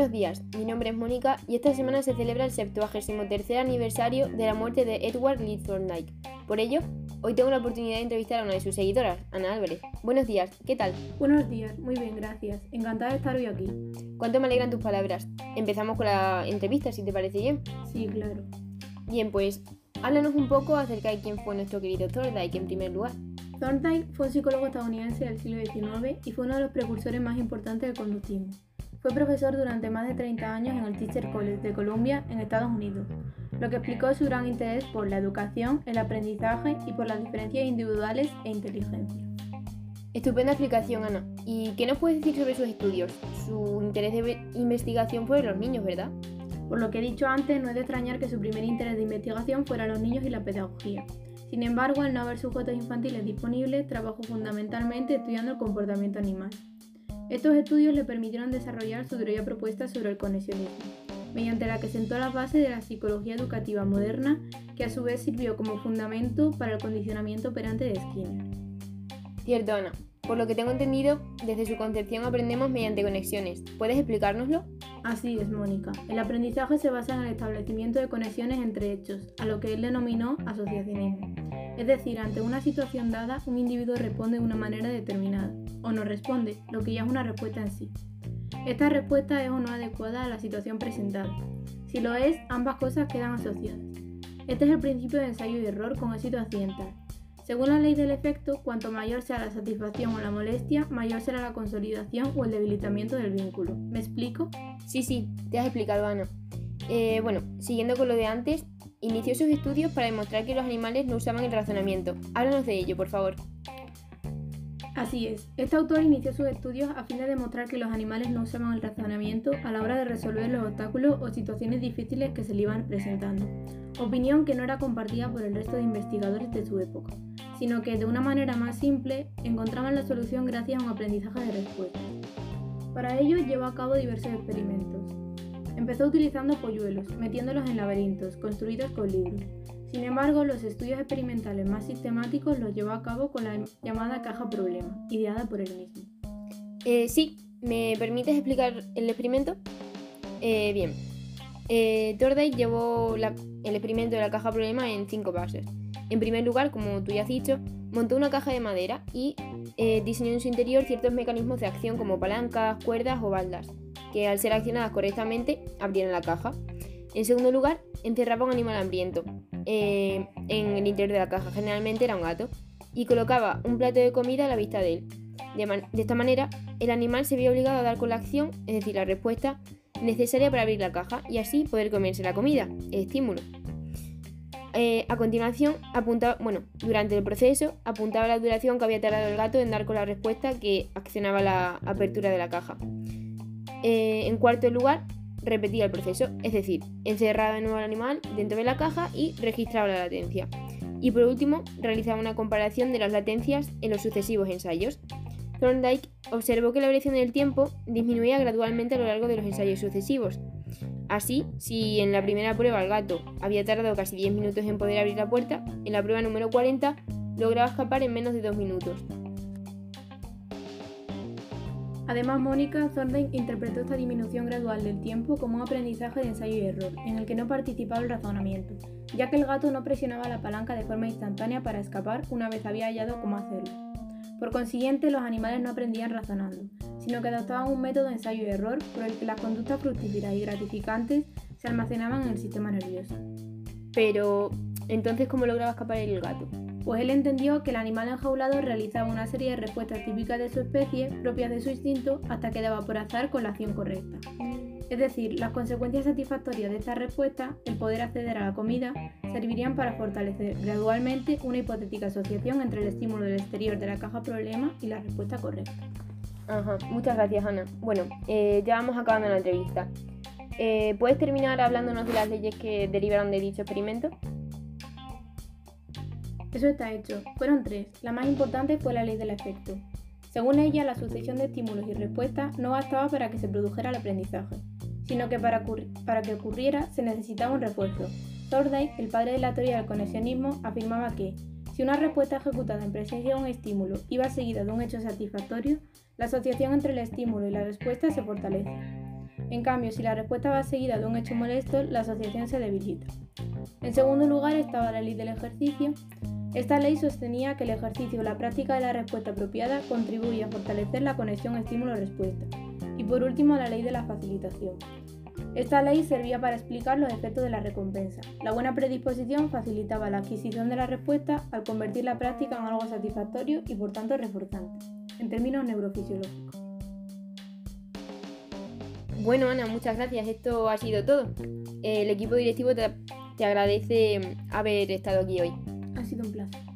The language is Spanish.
Buenos días, mi nombre es Mónica y esta semana se celebra el 73 aniversario de la muerte de Edward Lee Thorndike. Por ello, hoy tengo la oportunidad de entrevistar a una de sus seguidoras, Ana Álvarez. Buenos días, ¿qué tal? Buenos días, muy bien, gracias. Encantada de estar hoy aquí. ¿Cuánto me alegran tus palabras? Empezamos con la entrevista, si te parece bien. Sí, claro. Bien, pues háblanos un poco acerca de quién fue nuestro querido Thorndike en primer lugar. Thorndike fue un psicólogo estadounidense del siglo XIX y fue uno de los precursores más importantes del conductismo. Fue profesor durante más de 30 años en el Teacher College de Columbia, en Estados Unidos, lo que explicó su gran interés por la educación, el aprendizaje y por las diferencias individuales e inteligencia. Estupenda explicación, Ana. ¿Y qué nos puedes decir sobre sus estudios? Su interés de investigación fue en los niños, ¿verdad? Por lo que he dicho antes, no es de extrañar que su primer interés de investigación fuera los niños y la pedagogía. Sin embargo, al no haber sujetos infantiles disponibles, trabajó fundamentalmente estudiando el comportamiento animal. Estos estudios le permitieron desarrollar su teoría propuesta sobre el conexionismo, mediante la que sentó la base de la psicología educativa moderna, que a su vez sirvió como fundamento para el condicionamiento operante de Skinner. Cierto, Ana. Por lo que tengo entendido, desde su concepción aprendemos mediante conexiones. ¿Puedes explicárnoslo? Así es, Mónica. El aprendizaje se basa en el establecimiento de conexiones entre hechos, a lo que él denominó asociacionismo. Es decir, ante una situación dada, un individuo responde de una manera determinada, o no responde, lo que ya es una respuesta en sí. Esta respuesta es o no adecuada a la situación presentada. Si lo es, ambas cosas quedan asociadas. Este es el principio de ensayo y error con éxito accidental. Según la ley del efecto, cuanto mayor sea la satisfacción o la molestia, mayor será la consolidación o el debilitamiento del vínculo. ¿Me explico? Sí, sí, te has explicado, Ana. Eh, bueno, siguiendo con lo de antes, inició sus estudios para demostrar que los animales no usaban el razonamiento. Háblanos de ello, por favor. Así es, este autor inició sus estudios a fin de demostrar que los animales no usaban el razonamiento a la hora de resolver los obstáculos o situaciones difíciles que se le iban presentando, opinión que no era compartida por el resto de investigadores de su época, sino que de una manera más simple encontraban la solución gracias a un aprendizaje de respuestas. Para ello llevó a cabo diversos experimentos. Empezó utilizando polluelos, metiéndolos en laberintos, construidos con libros. Sin embargo, los estudios experimentales más sistemáticos los llevó a cabo con la llamada caja problema, ideada por él mismo. Eh, sí, ¿me permites explicar el experimento? Eh, bien. Eh, llevó el experimento de la caja problema en cinco pasos. En primer lugar, como tú ya has dicho, montó una caja de madera y eh, diseñó en su interior ciertos mecanismos de acción como palancas, cuerdas o baldas, que al ser accionadas correctamente abrían la caja. En segundo lugar, encerraba un animal hambriento eh, en el interior de la caja, generalmente era un gato, y colocaba un plato de comida a la vista de él. De, esta manera, el animal se veía obligado a dar con la acción, es decir, la respuesta necesaria para abrir la caja y así poder comerse la comida, el estímulo. Eh, a continuación, apuntaba, bueno, durante el proceso, apuntaba la duración que había tardado el gato en dar con la respuesta que accionaba la apertura de la caja. Eh, en cuarto lugar, repetía el proceso, es decir, encerraba de nuevo al animal dentro de la caja y registraba la latencia. Y por último, realizaba una comparación de las latencias en los sucesivos ensayos. Thorndike observó que la variación del tiempo disminuía gradualmente a lo largo de los ensayos sucesivos. Así, si en la primera prueba el gato había tardado casi 10 minutos en poder abrir la puerta, en la prueba número 40 lograba escapar en menos de 2 minutos. Además, Mónica Thorndike interpretó esta disminución gradual del tiempo como un aprendizaje de ensayo y error, en el que no participaba el razonamiento, ya que el gato no presionaba la palanca de forma instantánea para escapar una vez había hallado cómo hacerlo. Por consiguiente, los animales no aprendían razonando, sino que adoptaban un método de ensayo y error por el que las conductas fructíferas y gratificantes se almacenaban en el sistema nervioso. Pero, entonces, ¿cómo lograba escapar el gato? pues él entendió que el animal enjaulado realizaba una serie de respuestas típicas de su especie, propias de su instinto, hasta que daba por azar con la acción correcta. Es decir, las consecuencias satisfactorias de esta respuesta, el poder acceder a la comida, servirían para fortalecer gradualmente una hipotética asociación entre el estímulo del exterior de la caja problema y la respuesta correcta. Ajá, muchas gracias Ana. Bueno, eh, ya vamos acabando la entrevista. Eh, ¿Puedes terminar hablándonos de las leyes que derivaron de dicho experimento? Eso está hecho. Fueron tres. La más importante fue la ley del efecto. Según ella, la sucesión de estímulos y respuestas no bastaba para que se produjera el aprendizaje, sino que para, que ocurriera se necesitaba un refuerzo. Thorndike, el padre de la teoría del conexionismo, afirmaba que, si una respuesta ejecutada en presencia de un estímulo iba seguida de un hecho satisfactorio, la asociación entre el estímulo y la respuesta se fortalece. En cambio, si la respuesta va seguida de un hecho molesto, la asociación se debilita. En segundo lugar estaba la ley del ejercicio. Esta ley sostenía que el ejercicio o la práctica de la respuesta apropiada contribuye a fortalecer la conexión estímulo-respuesta. Y por último, la ley de la facilitación. Esta ley servía para explicar los efectos de la recompensa. La buena predisposición facilitaba la adquisición de la respuesta al convertir la práctica en algo satisfactorio y por tanto reforzante, en términos neurofisiológicos. Bueno, Ana, muchas gracias. Esto ha sido todo. El equipo directivo te, te agradece haber estado aquí hoy. Sido un placer.